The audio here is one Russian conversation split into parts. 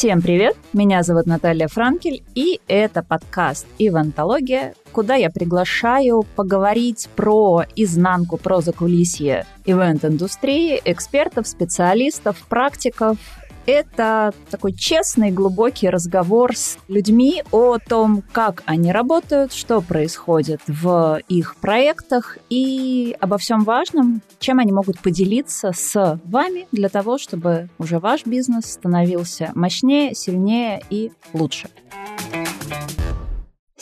Всем привет! Меня зовут Наталья Франкель, и это подкаст «Ивантология», куда я приглашаю поговорить про изнанку, про закулисье ивент-индустрии, экспертов, специалистов, практиков это такой честный, глубокий разговор с людьми о том, как они работают, что происходит в их проектах и обо всем важном, чем они могут поделиться с вами для того, чтобы уже ваш бизнес становился мощнее, сильнее и лучше.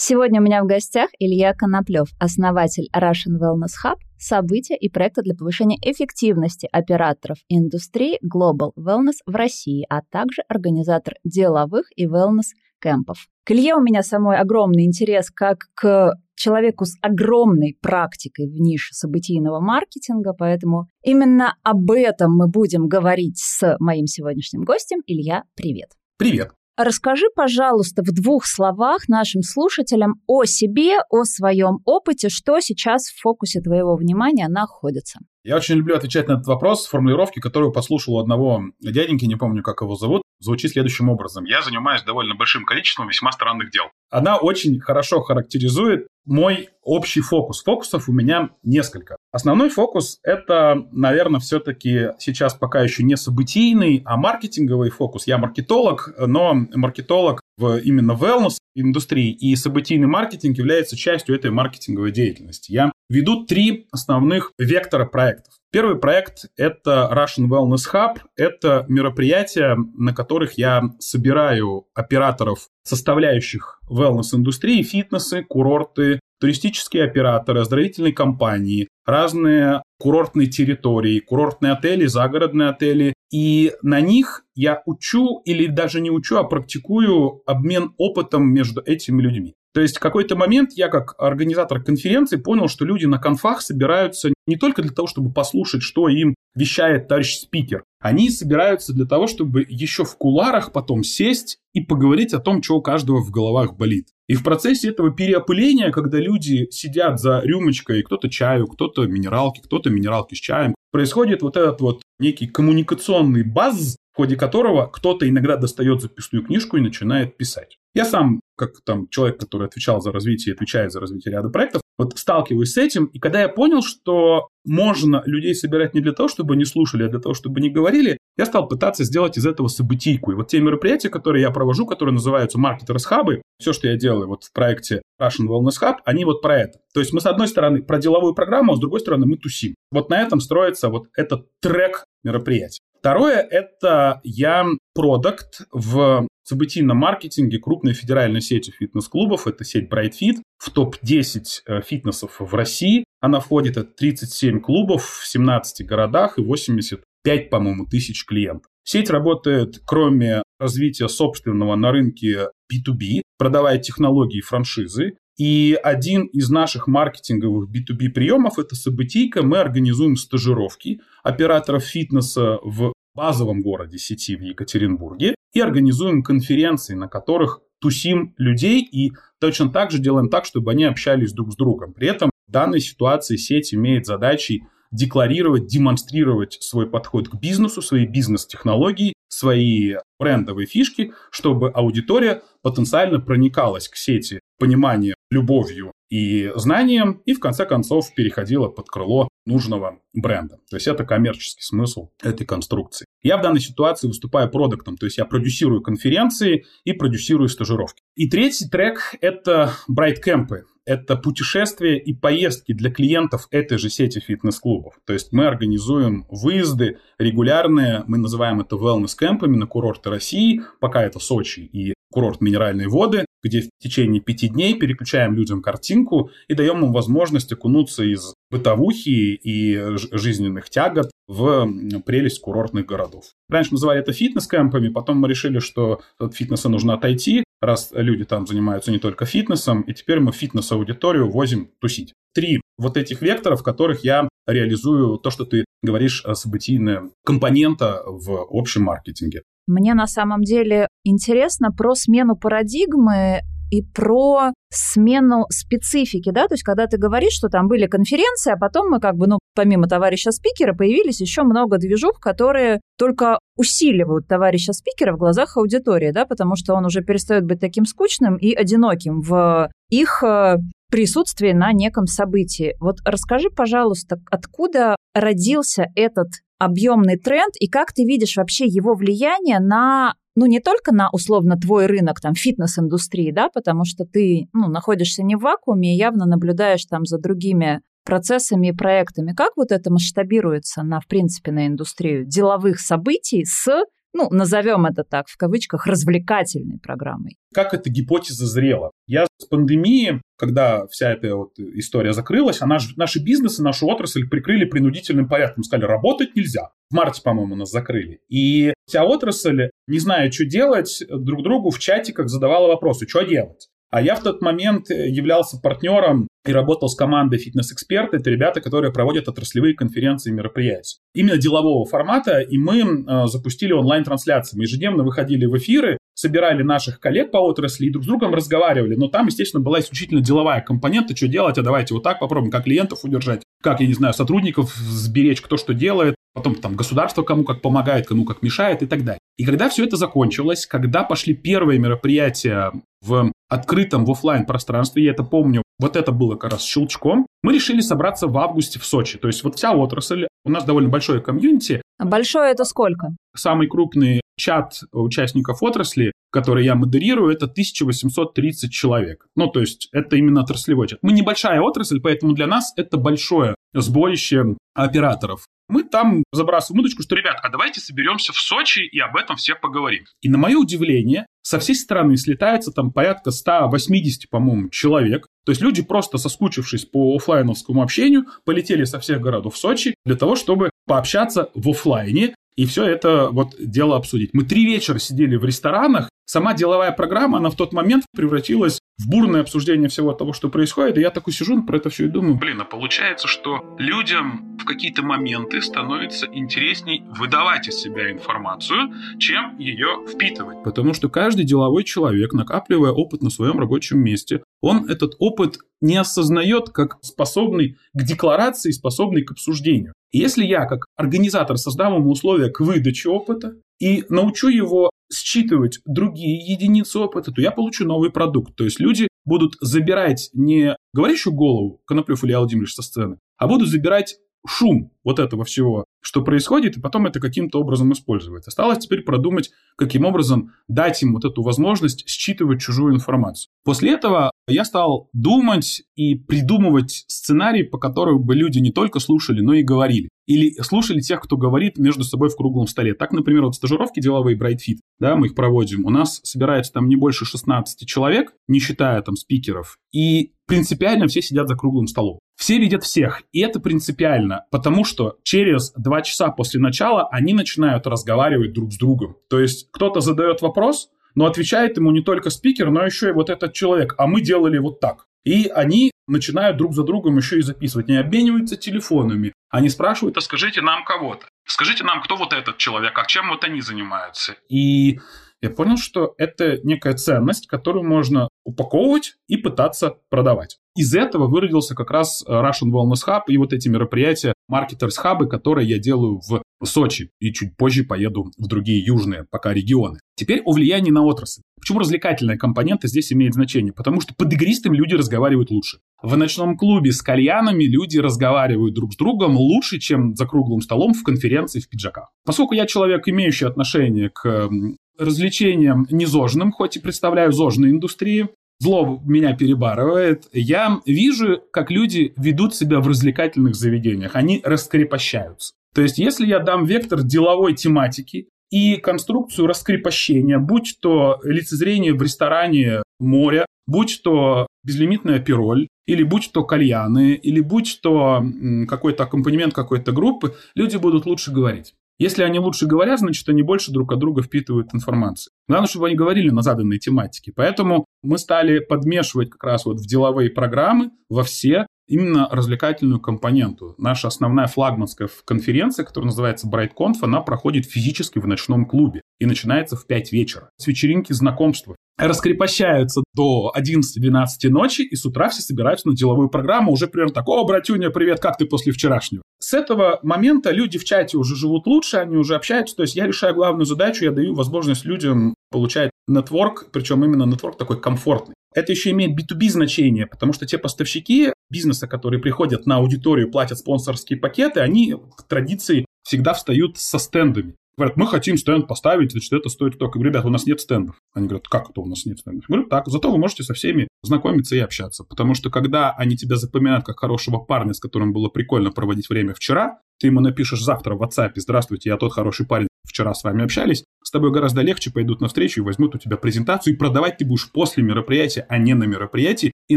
Сегодня у меня в гостях Илья Коноплев, основатель Russian Wellness Hub, события и проекты для повышения эффективности операторов индустрии Global Wellness в России, а также организатор деловых и wellness-кемпов. К Илье у меня самой огромный интерес как к человеку с огромной практикой в нише событийного маркетинга, поэтому именно об этом мы будем говорить с моим сегодняшним гостем. Илья, привет. Привет. Расскажи, пожалуйста, в двух словах нашим слушателям о себе, о своем опыте, что сейчас в фокусе твоего внимания находится. Я очень люблю отвечать на этот вопрос с формулировки, которую послушал у одного дяденьки, не помню, как его зовут, звучит следующим образом. Я занимаюсь довольно большим количеством весьма странных дел. Она очень хорошо характеризует мой общий фокус. Фокусов у меня несколько. Основной фокус – это, наверное, все-таки сейчас пока еще не событийный, а маркетинговый фокус. Я маркетолог, но маркетолог в именно wellness индустрии, и событийный маркетинг является частью этой маркетинговой деятельности. Я веду три основных вектора проектов. Первый проект – это Russian Wellness Hub. Это мероприятия, на которых я собираю операторов, составляющих wellness-индустрии, фитнесы, курорты, туристические операторы, оздоровительные компании, разные курортные территории, курортные отели, загородные отели. И на них я учу или даже не учу, а практикую обмен опытом между этими людьми. То есть в какой-то момент я как организатор конференции понял, что люди на конфах собираются не только для того, чтобы послушать, что им вещает товарищ спикер. Они собираются для того, чтобы еще в куларах потом сесть и поговорить о том, что у каждого в головах болит. И в процессе этого переопыления, когда люди сидят за рюмочкой, кто-то чаю, кто-то минералки, кто-то минералки с чаем, происходит вот этот вот некий коммуникационный баз, ходе которого кто-то иногда достает записную книжку и начинает писать. Я сам, как там человек, который отвечал за развитие отвечает за развитие ряда проектов, вот сталкиваюсь с этим, и когда я понял, что можно людей собирать не для того, чтобы они слушали, а для того, чтобы они говорили, я стал пытаться сделать из этого событийку. И вот те мероприятия, которые я провожу, которые называются маркетерс хабы, все, что я делаю вот в проекте Russian Wellness Hub, они вот про это. То есть мы, с одной стороны, про деловую программу, а с другой стороны, мы тусим. Вот на этом строится вот этот трек мероприятий. Второе – это я продукт в событийном маркетинге крупной федеральной сети фитнес-клубов. Это сеть Bright Fit. В топ-10 э, фитнесов в России она входит. Это 37 клубов в 17 городах и 85, по-моему, тысяч клиентов. Сеть работает, кроме развития собственного на рынке B2B, продавая технологии франшизы. И один из наших маркетинговых B2B приемов – это событийка. Мы организуем стажировки операторов фитнеса в базовом городе сети в Екатеринбурге и организуем конференции, на которых тусим людей и точно так же делаем так, чтобы они общались друг с другом. При этом в данной ситуации сеть имеет задачей декларировать, демонстрировать свой подход к бизнесу, свои бизнес-технологии, свои брендовые фишки, чтобы аудитория потенциально проникалась к сети пониманием, любовью и знанием, и в конце концов переходила под крыло нужного бренда. То есть это коммерческий смысл этой конструкции. Я в данной ситуации выступаю продуктом, то есть я продюсирую конференции и продюсирую стажировки. И третий трек – это брайт-кемпы это путешествия и поездки для клиентов этой же сети фитнес-клубов. То есть мы организуем выезды регулярные, мы называем это wellness-кемпами на курорты России, пока это Сочи и курорт Минеральные воды, где в течение пяти дней переключаем людям картинку и даем им возможность окунуться из бытовухи и жизненных тягот в прелесть курортных городов. Раньше называли это фитнес-кемпами, потом мы решили, что от фитнеса нужно отойти, раз люди там занимаются не только фитнесом, и теперь мы фитнес-аудиторию возим тусить. Три вот этих векторов, в которых я реализую то, что ты говоришь, э, событийная компонента в общем маркетинге. Мне на самом деле интересно про смену парадигмы и про смену специфики, да, то есть когда ты говоришь, что там были конференции, а потом мы как бы, ну, помимо товарища спикера, появились еще много движух, которые только усиливают товарища спикера в глазах аудитории, да, потому что он уже перестает быть таким скучным и одиноким в их э, присутствии на неком событии. Вот расскажи, пожалуйста, откуда родился этот объемный тренд и как ты видишь вообще его влияние на ну, не только на, условно, твой рынок, там, фитнес-индустрии, да, потому что ты, ну, находишься не в вакууме и явно наблюдаешь там за другими процессами и проектами. Как вот это масштабируется на, в принципе, на индустрию деловых событий с ну, назовем это так, в кавычках, развлекательной программой. Как эта гипотеза зрела? Я с пандемией, когда вся эта вот история закрылась, а наш, наши бизнесы, нашу отрасль прикрыли принудительным порядком. Сказали, работать нельзя. В марте, по-моему, нас закрыли. И вся отрасль, не зная, что делать, друг другу в чатиках задавала вопросы, что делать. А я в тот момент являлся партнером и работал с командой фитнес-эксперты. Это ребята, которые проводят отраслевые конференции и мероприятия. Именно делового формата, и мы э, запустили онлайн-трансляции. Мы ежедневно выходили в эфиры, собирали наших коллег по отрасли и друг с другом разговаривали. Но там, естественно, была исключительно деловая компонента, что делать, а давайте вот так попробуем, как клиентов удержать, как, я не знаю, сотрудников сберечь, кто что делает, потом там государство кому как помогает, кому как мешает и так далее. И когда все это закончилось, когда пошли первые мероприятия в открытом, в офлайн пространстве, я это помню, вот это было как раз щелчком, мы решили собраться в августе в Сочи. То есть вот вся отрасль, у нас довольно большое комьюнити. А большое это сколько? Самый крупный чат участников отрасли, который я модерирую, это 1830 человек. Ну, то есть это именно отраслевой чат. Мы небольшая отрасль, поэтому для нас это большое сборище операторов. Мы там забрасываем удочку, что, ребят, а давайте соберемся в Сочи и об этом все поговорим. И на мое удивление, со всей страны слетается там порядка 180, по-моему, человек. То есть люди просто соскучившись по офлайновскому общению, полетели со всех городов в Сочи для того, чтобы пообщаться в офлайне и все это вот дело обсудить. Мы три вечера сидели в ресторанах, сама деловая программа, она в тот момент превратилась в бурное обсуждение всего того, что происходит, и я такой сижу про это все и думаю, блин, а получается, что людям в какие-то моменты становится интересней выдавать из себя информацию, чем ее впитывать. Потому что каждый деловой человек, накапливая опыт на своем рабочем месте, он этот опыт не осознает как способный к декларации, способный к обсуждению. И если я, как организатор, создам ему условия к выдаче опыта и научу его считывать другие единицы опыта, то я получу новый продукт. То есть люди будут забирать не говорящую голову Коноплев Илья Владимирович со сцены, а будут забирать шум вот этого всего, что происходит, и потом это каким-то образом использовать. Осталось теперь продумать, каким образом дать им вот эту возможность считывать чужую информацию. После этого я стал думать и придумывать сценарии, по которым бы люди не только слушали, но и говорили. Или слушали тех, кто говорит между собой в круглом столе. Так, например, вот стажировки деловые BrightFit, да, мы их проводим. У нас собирается там не больше 16 человек, не считая там спикеров, и принципиально все сидят за круглым столом. Все видят всех, и это принципиально, потому что через два часа после начала они начинают разговаривать друг с другом. То есть кто-то задает вопрос, но отвечает ему не только спикер, но еще и вот этот человек. А мы делали вот так. И они начинают друг за другом еще и записывать. Не обмениваются телефонами. Они спрашивают, а скажите нам кого-то. Скажите нам, кто вот этот человек, а чем вот они занимаются. И я понял, что это некая ценность, которую можно упаковывать и пытаться продавать. Из этого выродился как раз э, Russian Wellness Hub и вот эти мероприятия Marketers Hub, которые я делаю в Сочи и чуть позже поеду в другие южные пока регионы. Теперь о влиянии на отрасль. Почему развлекательная компонента здесь имеет значение? Потому что под игристым люди разговаривают лучше. В ночном клубе с кальянами люди разговаривают друг с другом лучше, чем за круглым столом в конференции в пиджаках. Поскольку я человек, имеющий отношение к развлечениям незожным, хоть и представляю зожные индустрии, зло меня перебарывает, я вижу, как люди ведут себя в развлекательных заведениях. Они раскрепощаются. То есть, если я дам вектор деловой тематики и конструкцию раскрепощения, будь то лицезрение в ресторане моря, будь то безлимитная пироль, или будь то кальяны, или будь то какой-то аккомпанемент какой-то группы, люди будут лучше говорить. Если они лучше говорят, значит, они больше друг от друга впитывают информацию. Главное, чтобы они говорили на заданной тематике. Поэтому мы стали подмешивать как раз вот в деловые программы во все именно развлекательную компоненту. Наша основная флагманская конференция, которая называется BrightConf, она проходит физически в ночном клубе и начинается в 5 вечера. С вечеринки знакомства раскрепощаются до 11-12 ночи, и с утра все собираются на деловую программу, уже примерно так, о, братюня, привет, как ты после вчерашнего? С этого момента люди в чате уже живут лучше, они уже общаются, то есть я решаю главную задачу, я даю возможность людям получать нетворк, причем именно нетворк такой комфортный. Это еще имеет B2B значение, потому что те поставщики бизнеса, которые приходят на аудиторию, платят спонсорские пакеты, они в традиции всегда встают со стендами. Говорят, мы хотим стенд поставить, значит, это стоит только. Ребята, у нас нет стендов. Они говорят, как это у нас нет стендов? Я говорю, так, зато вы можете со всеми знакомиться и общаться. Потому что когда они тебя запоминают как хорошего парня, с которым было прикольно проводить время вчера, ты ему напишешь завтра в WhatsApp, здравствуйте, я тот хороший парень, вчера с вами общались, с тобой гораздо легче пойдут навстречу и возьмут у тебя презентацию, и продавать ты будешь после мероприятия, а не на мероприятии, и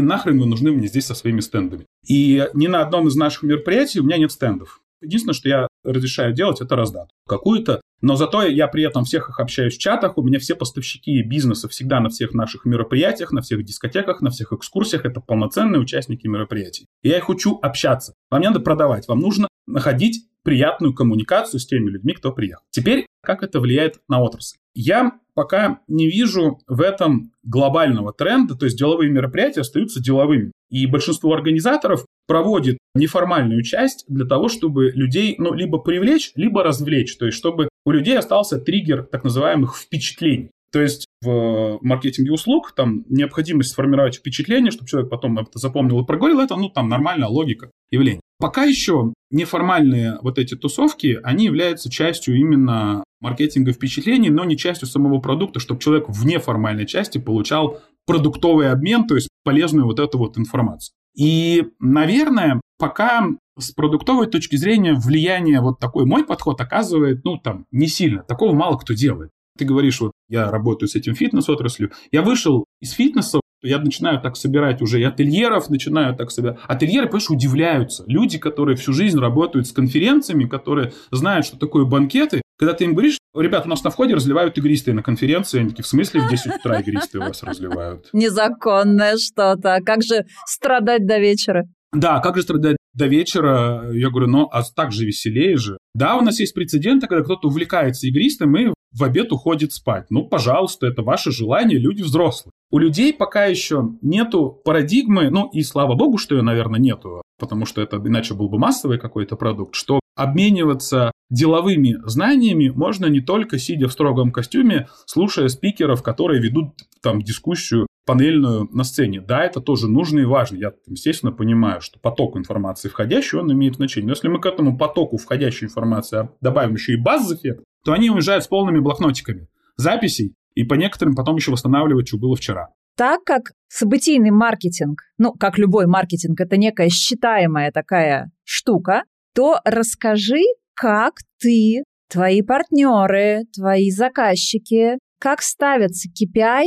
нахрен вы нужны мне здесь со своими стендами. И ни на одном из наших мероприятий у меня нет стендов. Единственное, что я разрешаю делать, это раздатку какую-то. Но зато я при этом всех их общаюсь в чатах. У меня все поставщики бизнеса всегда на всех наших мероприятиях, на всех дискотеках, на всех экскурсиях. Это полноценные участники мероприятий. Я их учу общаться. Вам не надо продавать. Вам нужно находить приятную коммуникацию с теми людьми, кто приехал. Теперь, как это влияет на отрасль? Я пока не вижу в этом глобального тренда, то есть деловые мероприятия остаются деловыми. И большинство организаторов проводит неформальную часть для того, чтобы людей, ну, либо привлечь, либо развлечь, то есть чтобы у людей остался триггер так называемых впечатлений. То есть в маркетинге услуг там необходимость сформировать впечатление, чтобы человек потом это запомнил и проговорил, это, ну, там нормальная логика явления. Пока еще неформальные вот эти тусовки, они являются частью именно маркетинга впечатлений, но не частью самого продукта, чтобы человек в неформальной части получал продуктовый обмен, то есть полезную вот эту вот информацию. И, наверное, пока с продуктовой точки зрения влияние вот такой мой подход оказывает, ну, там, не сильно. Такого мало кто делает. Ты говоришь, вот я работаю с этим фитнес-отраслью. Я вышел из фитнеса, я начинаю так собирать уже и ательеров, начинаю так собирать. Ательеры, понимаешь, удивляются. Люди, которые всю жизнь работают с конференциями, которые знают, что такое банкеты, когда ты им говоришь, ребят, у нас на входе разливают игристые на конференции, они такие, в смысле в 10 утра игристые у вас разливают? Незаконное что-то. Как же страдать до вечера? Да, как же страдать до вечера? Я говорю, ну, а так же веселее же. Да, у нас есть прецеденты, когда кто-то увлекается игристым и в обед уходит спать. Ну, пожалуйста, это ваше желание, люди взрослые. У людей пока еще нету парадигмы, ну и слава богу, что ее, наверное, нету, потому что это иначе был бы массовый какой-то продукт, что обмениваться деловыми знаниями можно не только сидя в строгом костюме, слушая спикеров, которые ведут там дискуссию панельную на сцене. Да, это тоже нужно и важно. Я, естественно, понимаю, что поток информации входящий, он имеет значение. Но если мы к этому потоку входящей информации добавим еще и баз-эффект, то они уезжают с полными блокнотиками записей, и по некоторым потом еще восстанавливать, что было вчера. Так как событийный маркетинг, ну, как любой маркетинг, это некая считаемая такая штука, то расскажи, как ты, твои партнеры, твои заказчики, как ставятся KPI,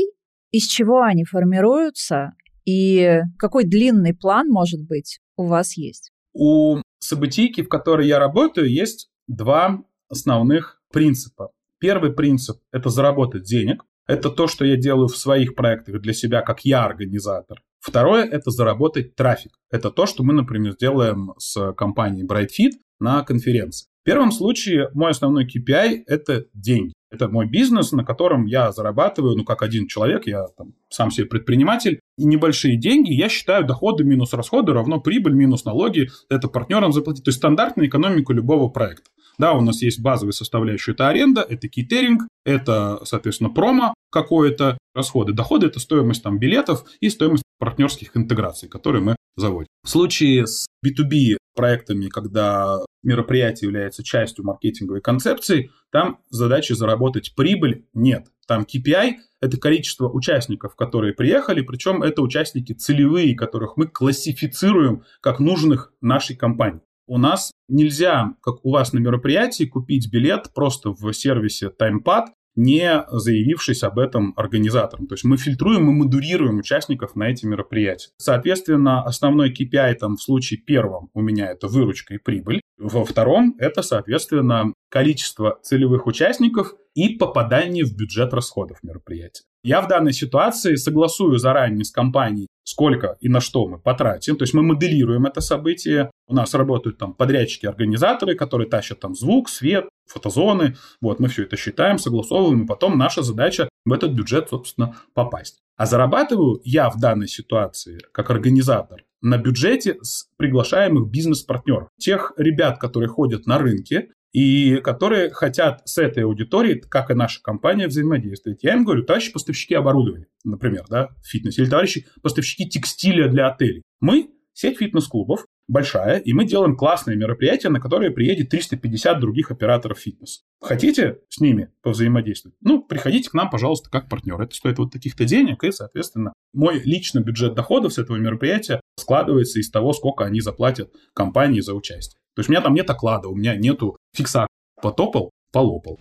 из чего они формируются и какой длинный план, может быть, у вас есть? У событийки, в которой я работаю, есть два основных принципа. Первый принцип – это заработать денег. Это то, что я делаю в своих проектах для себя, как я организатор. Второе – это заработать трафик. Это то, что мы, например, делаем с компанией BrightFit на конференции. В первом случае мой основной KPI – это деньги. Это мой бизнес, на котором я зарабатываю, ну, как один человек, я там, сам себе предприниматель, и небольшие деньги, я считаю, доходы минус расходы равно прибыль минус налоги, это партнерам заплатить. То есть стандартная экономика любого проекта. Да, у нас есть базовая составляющая, это аренда, это кейтеринг, это, соответственно, промо какое-то, расходы. Доходы – это стоимость там билетов и стоимость партнерских интеграций, которые мы заводим. В случае с B2B проектами, когда мероприятие является частью маркетинговой концепции, там задачи заработать прибыль нет. Там KPI – это количество участников, которые приехали, причем это участники целевые, которых мы классифицируем как нужных нашей компании. У нас нельзя, как у вас на мероприятии, купить билет просто в сервисе TimePad, не заявившись об этом организаторам. То есть мы фильтруем и модурируем участников на эти мероприятия. Соответственно, основной KPI там в случае первом у меня это выручка и прибыль. Во втором это, соответственно, количество целевых участников и попадание в бюджет расходов мероприятия. Я в данной ситуации согласую заранее с компанией сколько и на что мы потратим. То есть мы моделируем это событие. У нас работают там подрядчики-организаторы, которые тащат там звук, свет, фотозоны. Вот мы все это считаем, согласовываем, и потом наша задача в этот бюджет, собственно, попасть. А зарабатываю я в данной ситуации как организатор на бюджете с приглашаемых бизнес-партнеров. Тех ребят, которые ходят на рынке, и которые хотят с этой аудиторией, как и наша компания, взаимодействовать. Я им говорю, товарищи поставщики оборудования, например, да, в фитнесе, или товарищи поставщики текстиля для отелей. Мы сеть фитнес-клубов, большая, и мы делаем классные мероприятия, на которые приедет 350 других операторов фитнеса. Хотите с ними повзаимодействовать? Ну, приходите к нам, пожалуйста, как партнер. Это стоит вот таких-то денег, и, соответственно, мой личный бюджет доходов с этого мероприятия складывается из того, сколько они заплатят компании за участие. То есть у меня там нет оклада, у меня нету фикса. Потопал, полопал.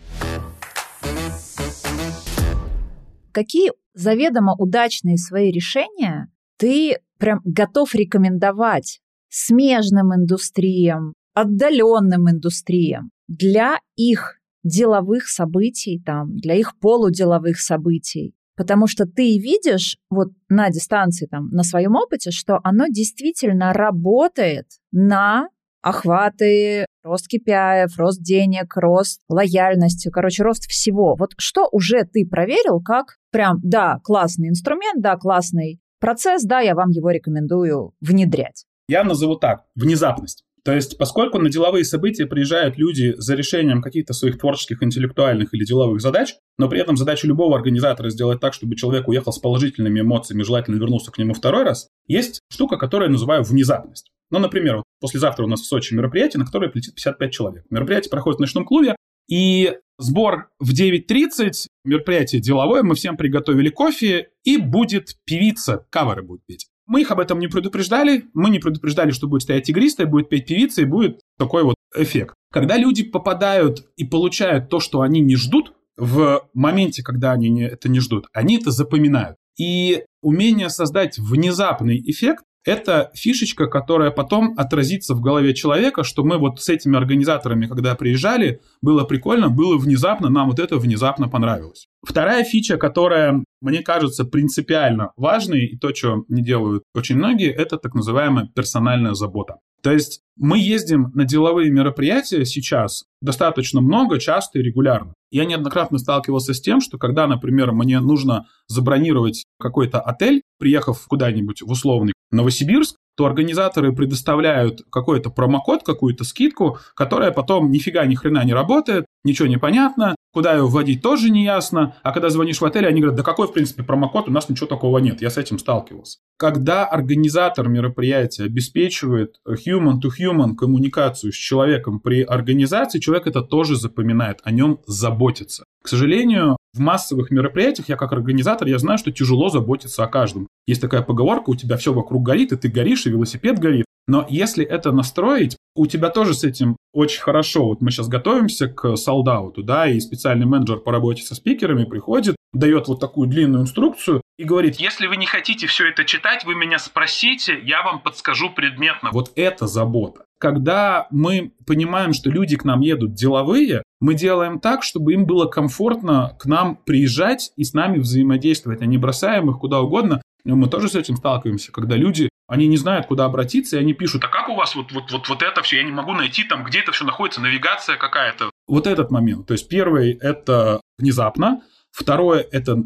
Какие заведомо удачные свои решения ты прям готов рекомендовать смежным индустриям, отдаленным индустриям для их деловых событий, там, для их полуделовых событий. Потому что ты видишь вот на дистанции, там, на своем опыте, что оно действительно работает на охваты, рост KPI, рост денег, рост лояльности, короче, рост всего. Вот что уже ты проверил, как прям, да, классный инструмент, да, классный процесс, да, я вам его рекомендую внедрять. Я назову так, внезапность. То есть, поскольку на деловые события приезжают люди за решением каких-то своих творческих, интеллектуальных или деловых задач, но при этом задача любого организатора сделать так, чтобы человек уехал с положительными эмоциями, желательно вернулся к нему второй раз, есть штука, которую я называю внезапность. Ну, например, послезавтра у нас в Сочи мероприятие, на которое прилетит 55 человек. Мероприятие проходит в ночном клубе, и сбор в 9.30, мероприятие деловое, мы всем приготовили кофе, и будет певица, каверы будет петь. Мы их об этом не предупреждали, мы не предупреждали, что будет стоять игристая, будет петь певица, и будет такой вот эффект. Когда люди попадают и получают то, что они не ждут, в моменте, когда они не, это не ждут, они это запоминают. И умение создать внезапный эффект это фишечка, которая потом отразится в голове человека, что мы вот с этими организаторами, когда приезжали, было прикольно, было внезапно, нам вот это внезапно понравилось. Вторая фича, которая, мне кажется, принципиально важной, и то, что не делают очень многие, это так называемая персональная забота. То есть мы ездим на деловые мероприятия сейчас достаточно много, часто и регулярно. Я неоднократно сталкивался с тем, что когда, например, мне нужно забронировать какой-то отель, приехав куда-нибудь в условный Новосибирск, то организаторы предоставляют какой-то промокод, какую-то скидку, которая потом нифига ни хрена не работает, ничего не понятно, куда ее вводить тоже не ясно, а когда звонишь в отель, они говорят, да какой, в принципе, промокод, у нас ничего такого нет, я с этим сталкивался. Когда организатор мероприятия обеспечивает human-to-human коммуникацию с человеком при организации, человек это тоже запоминает, о нем заботится. К сожалению, в массовых мероприятиях я как организатор, я знаю, что тяжело заботиться о каждом. Есть такая поговорка, у тебя все вокруг горит, и ты горишь, и велосипед горит. Но если это настроить, у тебя тоже с этим очень хорошо. Вот мы сейчас готовимся к солдауту, да, и специальный менеджер по работе со спикерами приходит, дает вот такую длинную инструкцию и говорит, если вы не хотите все это читать, вы меня спросите, я вам подскажу предметно. Вот это забота. Когда мы понимаем, что люди к нам едут деловые, мы делаем так, чтобы им было комфортно к нам приезжать и с нами взаимодействовать, а не бросаем их куда угодно. Мы тоже с этим сталкиваемся, когда люди они не знают, куда обратиться, и они пишут, а как у вас вот, вот, вот, вот это все, я не могу найти там, где это все находится, навигация какая-то. Вот этот момент. То есть первый – это внезапно, второе – это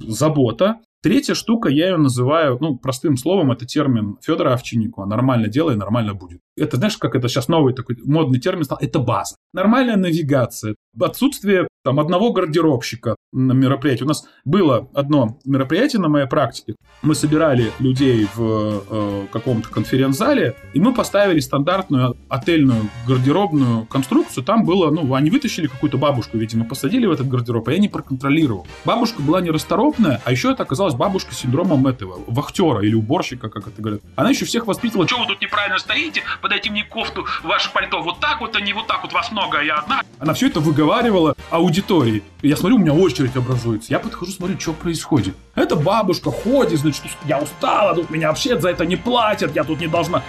забота, Третья штука, я ее называю, ну, простым словом, это термин Федора Овчинникова «нормально делай, нормально будет». Это, знаешь, как это сейчас новый такой модный термин стал? Это база. Нормальная навигация, отсутствие там одного гардеробщика на мероприятии. У нас было одно мероприятие на моей практике. Мы собирали людей в э, каком-то конференц-зале, и мы поставили стандартную отельную гардеробную конструкцию. Там было, ну, они вытащили какую-то бабушку, видимо, посадили в этот гардероб, а я не проконтролировал. Бабушка была нерасторопная, а еще это оказалась бабушка с синдромом этого, вахтера или уборщика, как это говорят. Она еще всех воспитывала. Что вы тут неправильно стоите? Подайте мне кофту, ваше пальто вот так вот, а не вот так вот, вас много, а я одна. Она все это выговаривала аудитории. Я смотрю, у меня очередь образуется. Я подхожу, смотрю, что происходит. Это бабушка ходит, значит, я устала, тут меня вообще за это не платят, я тут не должна.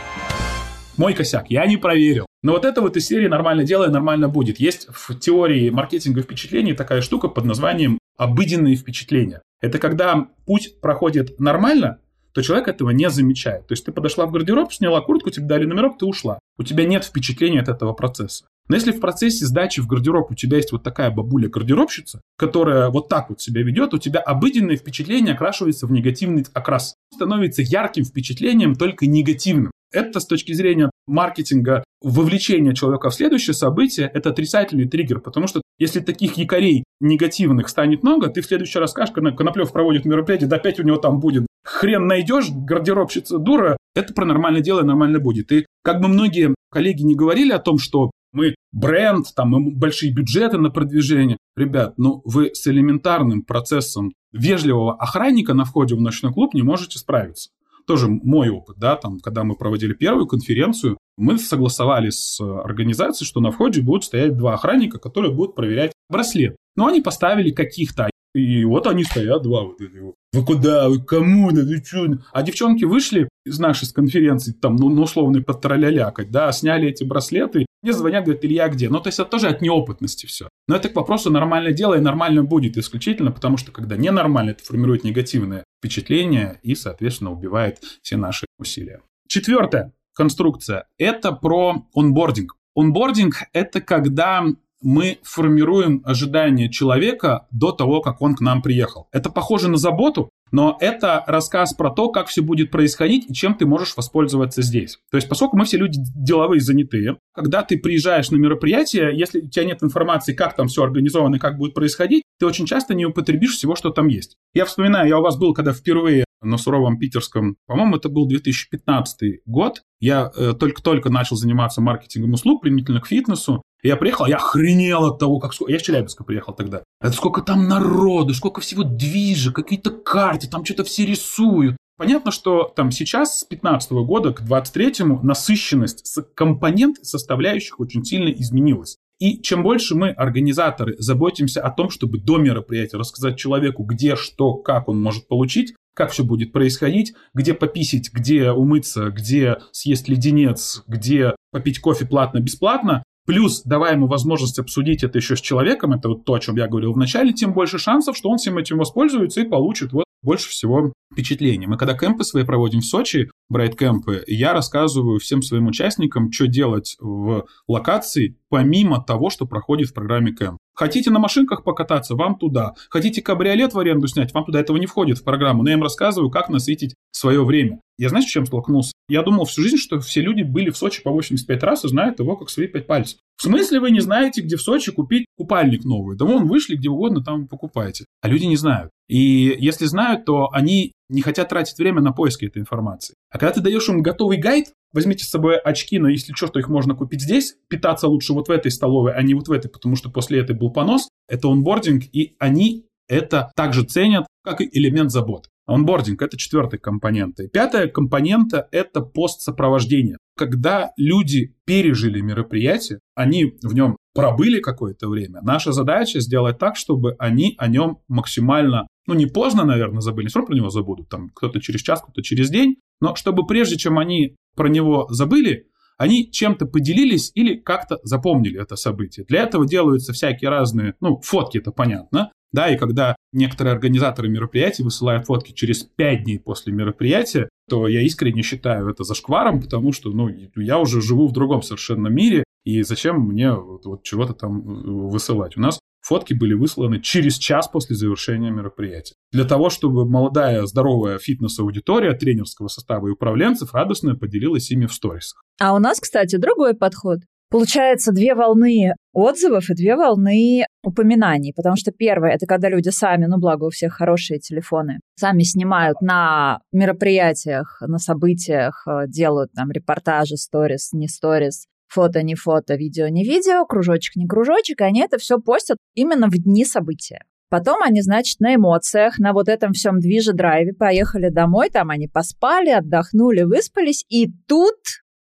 Мой косяк, я не проверил. Но вот это вот из серии «Нормально делай, нормально будет». Есть в теории маркетинга впечатлений такая штука под названием «обыденные впечатления». Это когда путь проходит нормально, то человек этого не замечает. То есть ты подошла в гардероб, сняла куртку, тебе дали номерок, ты ушла. У тебя нет впечатления от этого процесса. Но если в процессе сдачи в гардероб у тебя есть вот такая бабуля-гардеробщица, которая вот так вот себя ведет, у тебя обыденное впечатление окрашивается в негативный окрас. Становится ярким впечатлением, только негативным. Это с точки зрения маркетинга, вовлечения человека в следующее событие, это отрицательный триггер, потому что если таких якорей негативных станет много, ты в следующий раз скажешь, когда Коноплев проводит мероприятие, да опять у него там будет хрен найдешь, гардеробщица дура, это про нормальное дело нормально будет. И как бы многие коллеги не говорили о том, что мы бренд, там мы большие бюджеты на продвижение. Ребят, ну вы с элементарным процессом вежливого охранника на входе в ночной клуб не можете справиться. Тоже мой опыт, да, там, когда мы проводили первую конференцию, мы согласовали с организацией, что на входе будут стоять два охранника, которые будут проверять браслет. Но они поставили каких-то, и вот они стоят, два вот эти вот. Вы куда? Вы кому? Да что? А девчонки вышли из нашей конференции, там, ну, условно, подтролялякать, да, сняли эти браслеты, мне звонят, говорят, Илья, где? Ну, то есть это тоже от неопытности все. Но это к вопросу нормальное дело, и нормально будет исключительно, потому что когда ненормально, это формирует негативное впечатление и, соответственно, убивает все наши усилия. Четвертая конструкция – это про онбординг. Онбординг – это когда мы формируем ожидания человека до того, как он к нам приехал. Это похоже на заботу, но это рассказ про то, как все будет происходить и чем ты можешь воспользоваться здесь. То есть, поскольку мы все люди деловые, занятые, когда ты приезжаешь на мероприятие, если у тебя нет информации, как там все организовано и как будет происходить, ты очень часто не употребишь всего, что там есть. Я вспоминаю, я у вас был, когда впервые на суровом питерском, по-моему, это был 2015 год. Я э, только-только начал заниматься маркетингом услуг применительно к фитнесу. Я приехал, я охренел от того, как... Я в Челябинска приехал тогда. Это сколько там народу, сколько всего движа, какие-то карты, там что-то все рисуют. Понятно, что там сейчас с 15 года к 23 насыщенность с компонент составляющих очень сильно изменилась. И чем больше мы, организаторы, заботимся о том, чтобы до мероприятия рассказать человеку, где, что, как он может получить, как все будет происходить, где пописить, где умыться, где съесть леденец, где попить кофе платно-бесплатно, Плюс, давая ему возможность обсудить это еще с человеком, это вот то, о чем я говорил в начале, тем больше шансов, что он всем этим воспользуется и получит вот больше всего впечатлений. Мы когда кемпы свои проводим в Сочи, брайт-кемпы, я рассказываю всем своим участникам, что делать в локации, помимо того, что проходит в программе кемп. Хотите на машинках покататься, вам туда. Хотите кабриолет в аренду снять, вам туда этого не входит в программу. Но я им рассказываю, как насытить свое время. Я знаешь, с чем столкнулся? Я думал всю жизнь, что все люди были в Сочи по 85 раз и знают его как свои пять пальцев. В смысле вы не знаете, где в Сочи купить купальник новый? Да вон вышли, где угодно, там покупайте. А люди не знают. И если знают, то они не хотят тратить время на поиски этой информации. А когда ты даешь им готовый гайд, возьмите с собой очки, но если что, то их можно купить здесь, питаться лучше вот в этой столовой, а не вот в этой, потому что после этой был понос, это онбординг, и они это также ценят, как и элемент заботы. Онбординг – это четвертая компонента. И пятая компонента – это постсопровождение. Когда люди пережили мероприятие, они в нем пробыли какое-то время, наша задача сделать так, чтобы они о нем максимально, ну не поздно, наверное, забыли, все равно про него забудут, там кто-то через час, кто-то через день, но чтобы прежде чем они про него забыли, они чем-то поделились или как-то запомнили это событие. Для этого делаются всякие разные, ну, фотки, это понятно, да, и когда некоторые организаторы мероприятий высылают фотки через 5 дней после мероприятия, то я искренне считаю это зашкваром, потому что, ну, я уже живу в другом совершенно мире, и зачем мне вот, вот чего-то там э, высылать? У нас фотки были высланы через час после завершения мероприятия. Для того, чтобы молодая, здоровая фитнес-аудитория тренерского состава и управленцев радостно поделилась ими в сторисах. А у нас, кстати, другой подход. Получается две волны отзывов и две волны упоминаний, потому что первое это когда люди сами, ну благо у всех хорошие телефоны, сами снимают на мероприятиях, на событиях, э, делают там репортажи, сторис, не сторис, фото, не фото, видео, не видео, кружочек, не кружочек, и они это все постят именно в дни события. Потом они, значит, на эмоциях, на вот этом всем движе драйве поехали домой, там они поспали, отдохнули, выспались, и тут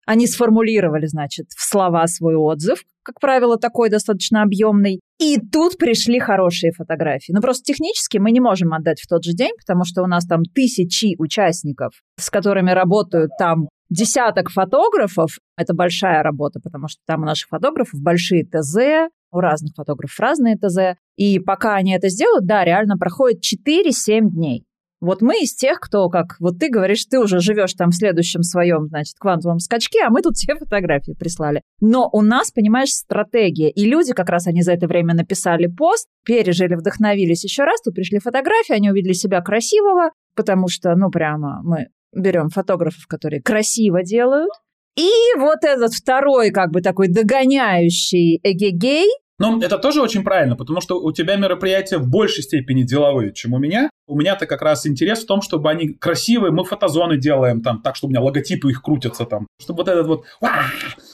они сформулировали, значит, в слова свой отзыв, как правило, такой достаточно объемный. И тут пришли хорошие фотографии. Ну, просто технически мы не можем отдать в тот же день, потому что у нас там тысячи участников, с которыми работают там десяток фотографов. Это большая работа, потому что там у наших фотографов большие ТЗ, у разных фотографов разные ТЗ. И пока они это сделают, да, реально проходит 4-7 дней. Вот мы из тех, кто, как вот ты говоришь, ты уже живешь там в следующем своем, значит, квантовом скачке, а мы тут все фотографии прислали. Но у нас, понимаешь, стратегия. И люди как раз они за это время написали пост, пережили, вдохновились еще раз, тут пришли фотографии, они увидели себя красивого, потому что, ну, прямо мы берем фотографов, которые красиво делают, и вот этот второй, как бы такой догоняющий эгегей, ну, это тоже очень правильно, потому что у тебя мероприятия в большей степени деловые, чем у меня. У меня-то как раз интерес в том, чтобы они красивые, мы фотозоны делаем там, так, чтобы у меня логотипы их крутятся там, чтобы вот этот вот,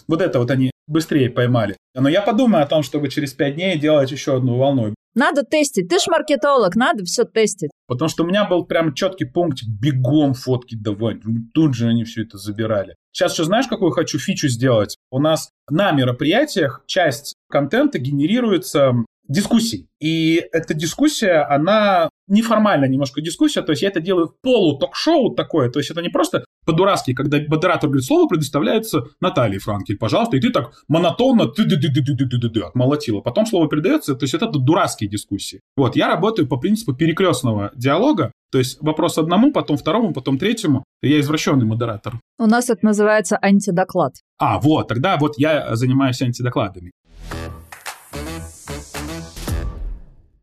вот это вот они быстрее поймали. Но я подумаю о том, чтобы через пять дней делать еще одну волну. Надо тестить. Ты ж маркетолог, надо все тестить. Потому что у меня был прям четкий пункт бегом фотки давать. Тут же они все это забирали. Сейчас еще знаешь, какую хочу фичу сделать? У нас на мероприятиях часть контента генерируется дискуссий. И эта дискуссия, она неформальная немножко дискуссия, то есть я это делаю полу-ток-шоу такое, то есть это не просто по-дурацки, когда модератор говорит, слово предоставляется Наталье Франкель, пожалуйста, и ты так монотонно ты ды ды ды ды ды ды ды отмолотила. Потом слово передается, то есть это дурацкие дискуссии. Вот, я работаю по принципу перекрестного диалога, то есть вопрос одному, потом второму, потом третьему. Я извращенный модератор. У нас это называется антидоклад. А, вот, тогда вот я занимаюсь антидокладами.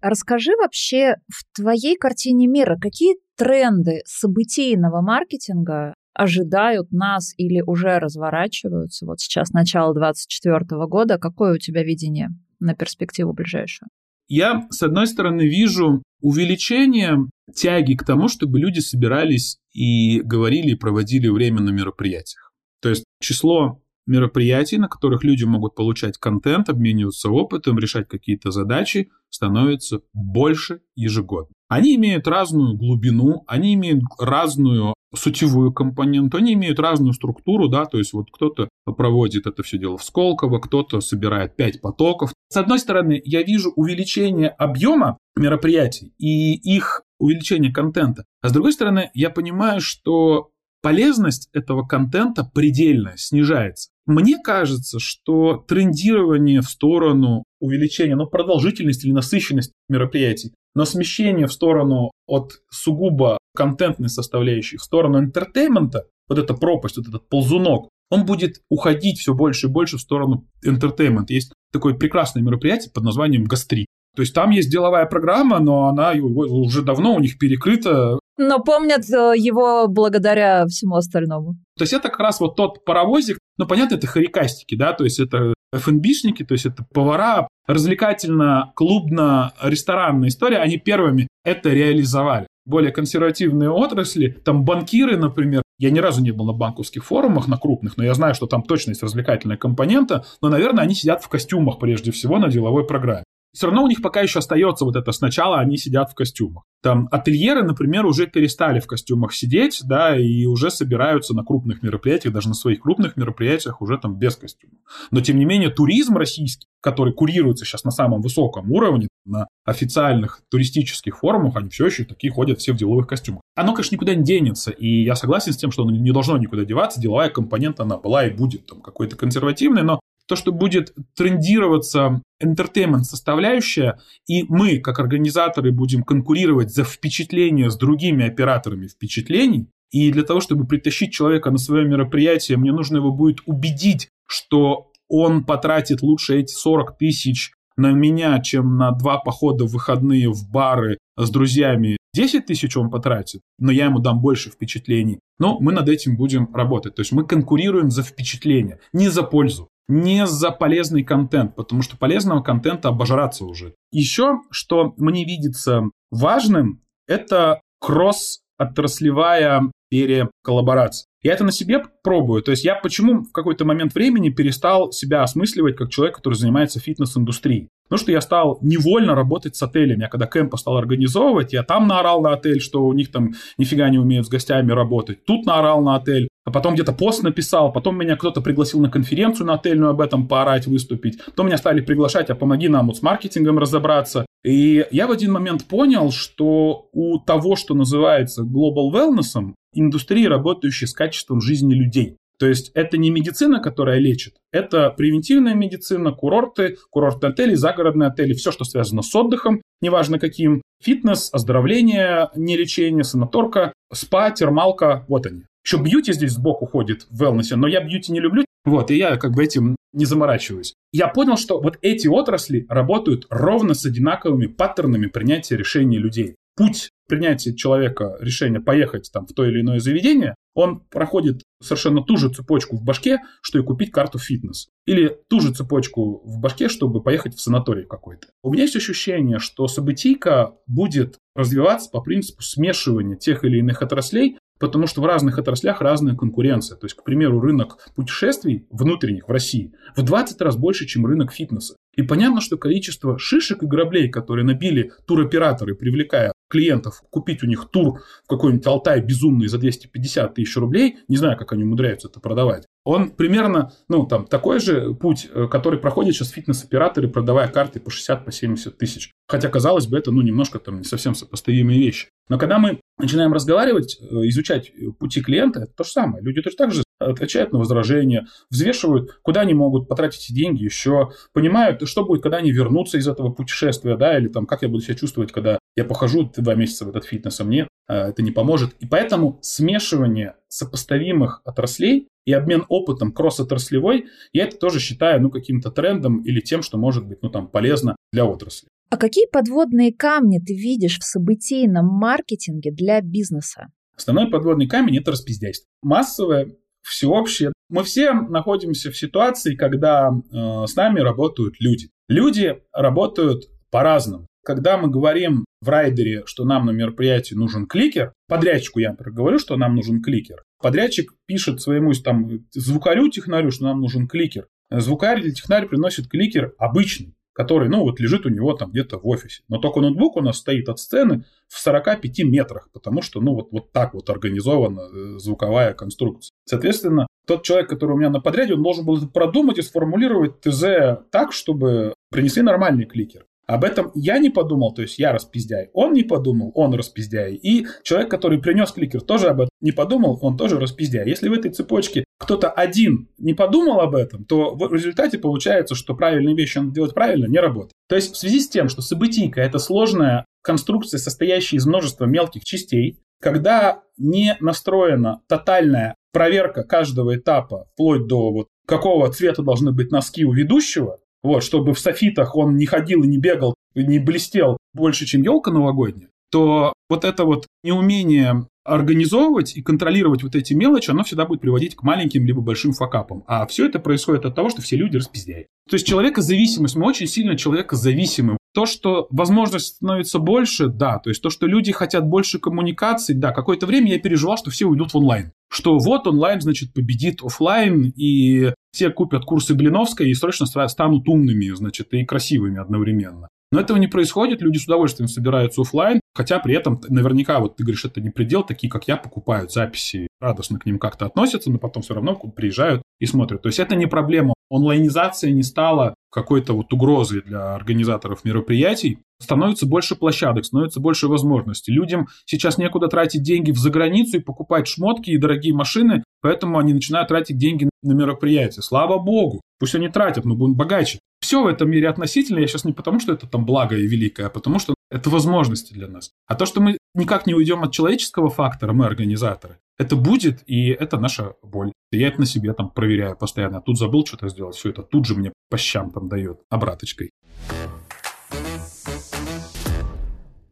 Расскажи вообще в твоей картине мира, какие тренды событийного маркетинга ожидают нас или уже разворачиваются? Вот сейчас начало 2024 года. Какое у тебя видение на перспективу ближайшую? Я, с одной стороны, вижу увеличение тяги к тому, чтобы люди собирались и говорили и проводили время на мероприятиях. То есть число мероприятий, на которых люди могут получать контент, обмениваться опытом, решать какие-то задачи, становится больше ежегодно. Они имеют разную глубину, они имеют разную сутевую компоненту, они имеют разную структуру, да, то есть вот кто-то проводит это все дело в Сколково, кто-то собирает пять потоков. С одной стороны, я вижу увеличение объема мероприятий и их увеличение контента, а с другой стороны, я понимаю, что полезность этого контента предельно снижается. Мне кажется, что трендирование в сторону увеличения, ну, продолжительности или насыщенности мероприятий, но смещение в сторону от сугубо контентной составляющей в сторону entertainment а, вот эта пропасть, вот этот ползунок, он будет уходить все больше и больше в сторону entertainment а. Есть такое прекрасное мероприятие под названием «Гастрит». То есть там есть деловая программа, но она уже давно у них перекрыта. Но помнят э, его благодаря всему остальному. То есть это как раз вот тот паровозик, ну, понятно, это харикастики, да, то есть это ФНБшники, то есть это повара, развлекательно-клубно-ресторанная история, они первыми это реализовали. Более консервативные отрасли, там банкиры, например, я ни разу не был на банковских форумах, на крупных, но я знаю, что там точно есть развлекательная компонента, но, наверное, они сидят в костюмах прежде всего на деловой программе все равно у них пока еще остается вот это сначала они сидят в костюмах. Там ательеры, например, уже перестали в костюмах сидеть, да, и уже собираются на крупных мероприятиях, даже на своих крупных мероприятиях уже там без костюмов. Но, тем не менее, туризм российский, который курируется сейчас на самом высоком уровне, на официальных туристических форумах, они все еще такие ходят все в деловых костюмах. Оно, конечно, никуда не денется, и я согласен с тем, что оно не должно никуда деваться, деловая компонента, она была и будет там какой-то консервативной, но то, что будет трендироваться entertainment составляющая, и мы, как организаторы, будем конкурировать за впечатление с другими операторами впечатлений, и для того, чтобы притащить человека на свое мероприятие, мне нужно его будет убедить, что он потратит лучше эти 40 тысяч на меня, чем на два похода в выходные в бары с друзьями. 10 тысяч он потратит, но я ему дам больше впечатлений. Но мы над этим будем работать. То есть мы конкурируем за впечатление, не за пользу не за полезный контент, потому что полезного контента обожраться уже. Еще, что мне видится важным, это кросс-отраслевая переколлаборация. Я это на себе пробую. То есть я почему в какой-то момент времени перестал себя осмысливать как человек, который занимается фитнес-индустрией. Потому что я стал невольно работать с отелями. Я когда кемпы стал организовывать, я там наорал на отель, что у них там нифига не умеют с гостями работать. Тут наорал на отель, а потом где-то пост написал, потом меня кто-то пригласил на конференцию на отельную об этом поорать, выступить. Потом меня стали приглашать, а помоги нам вот с маркетингом разобраться. И я в один момент понял, что у того, что называется global wellness, индустрии, работающей с качеством жизни людей. То есть это не медицина, которая лечит, это превентивная медицина, курорты, курортные отели, загородные отели, все, что связано с отдыхом, неважно каким, фитнес, оздоровление, не лечение, санаторка, спа, термалка, вот они. Еще бьюти здесь сбоку ходит в wellness, но я бьюти не люблю, вот, и я как бы этим не заморачиваюсь. Я понял, что вот эти отрасли работают ровно с одинаковыми паттернами принятия решений людей. Путь принятия человека решения поехать там в то или иное заведение, он проходит совершенно ту же цепочку в башке, что и купить карту фитнес. Или ту же цепочку в башке, чтобы поехать в санаторий какой-то. У меня есть ощущение, что событийка будет развиваться по принципу смешивания тех или иных отраслей Потому что в разных отраслях разная конкуренция. То есть, к примеру, рынок путешествий внутренних в России в 20 раз больше, чем рынок фитнеса. И понятно, что количество шишек и граблей, которые набили туроператоры, привлекая клиентов купить у них тур в какой-нибудь Алтай безумный за 250 тысяч рублей, не знаю, как они умудряются это продавать, он примерно, ну, там, такой же путь, э, который проходят сейчас фитнес-операторы, продавая карты по 60, по 70 тысяч. Хотя, казалось бы, это, ну, немножко там не совсем сопоставимые вещи. Но когда мы начинаем разговаривать, э, изучать пути клиента, это то же самое. Люди точно так же отвечают на возражения, взвешивают, куда они могут потратить эти деньги еще, понимают, что будет, когда они вернутся из этого путешествия, да, или там, как я буду себя чувствовать, когда я похожу два месяца в этот фитнес, а мне э, это не поможет. И поэтому смешивание сопоставимых отраслей и обмен опытом кросс-отраслевой, я это тоже считаю, ну, каким-то трендом или тем, что может быть, ну, там, полезно для отрасли. А какие подводные камни ты видишь в событийном маркетинге для бизнеса? Основной подводный камень – это распиздяйство. Массовое всеобщее. Мы все находимся в ситуации, когда э, с нами работают люди. Люди работают по-разному. Когда мы говорим в райдере, что нам на мероприятии нужен кликер, подрядчику я, например, говорю, что нам нужен кликер, подрядчик пишет своему там, звукарю, технарю, что нам нужен кликер. Звукарь или технарь приносит кликер обычный который, ну, вот лежит у него там где-то в офисе. Но только ноутбук у нас стоит от сцены в 45 метрах, потому что, ну, вот, вот так вот организована э, звуковая конструкция. Соответственно, тот человек, который у меня на подряде, он должен был продумать и сформулировать ТЗ так, чтобы принесли нормальный кликер. Об этом я не подумал, то есть я распиздяй. Он не подумал, он распиздяй. И человек, который принес кликер, тоже об этом не подумал, он тоже распиздяй. Если в этой цепочке кто-то один не подумал об этом, то в результате получается, что правильные вещи он делает правильно, не работает. То есть в связи с тем, что событийка – это сложная конструкция, состоящая из множества мелких частей, когда не настроена тотальная проверка каждого этапа, вплоть до вот какого цвета должны быть носки у ведущего, вот, чтобы в софитах он не ходил и не бегал, не блестел больше, чем елка новогодняя, то вот это вот неумение организовывать и контролировать вот эти мелочи, оно всегда будет приводить к маленьким либо большим факапам. А все это происходит от того, что все люди распиздяют. То есть человекозависимость, мы очень сильно человекозависимы. То, что возможность становится больше, да. То есть то, что люди хотят больше коммуникаций, да. Какое-то время я переживал, что все уйдут в онлайн. Что вот онлайн, значит, победит офлайн, и все купят курсы Блиновской и срочно станут умными, значит, и красивыми одновременно. Но этого не происходит, люди с удовольствием собираются офлайн, хотя при этом наверняка, вот ты говоришь, это не предел, такие, как я, покупают записи, радостно к ним как-то относятся, но потом все равно приезжают и смотрят. То есть это не проблема. Онлайнизация не стала какой-то вот угрозой для организаторов мероприятий. Становится больше площадок, становится больше возможностей. Людям сейчас некуда тратить деньги в заграницу и покупать шмотки и дорогие машины, поэтому они начинают тратить деньги на мероприятия. Слава богу, пусть они тратят, мы будем богаче. Все в этом мире относительно, я сейчас не потому, что это там благо и великое, а потому что это возможности для нас. А то, что мы никак не уйдем от человеческого фактора, мы организаторы, это будет, и это наша боль. Я это на себе там проверяю постоянно. Тут забыл что-то сделать, все это тут же мне по щам там дает обраточкой.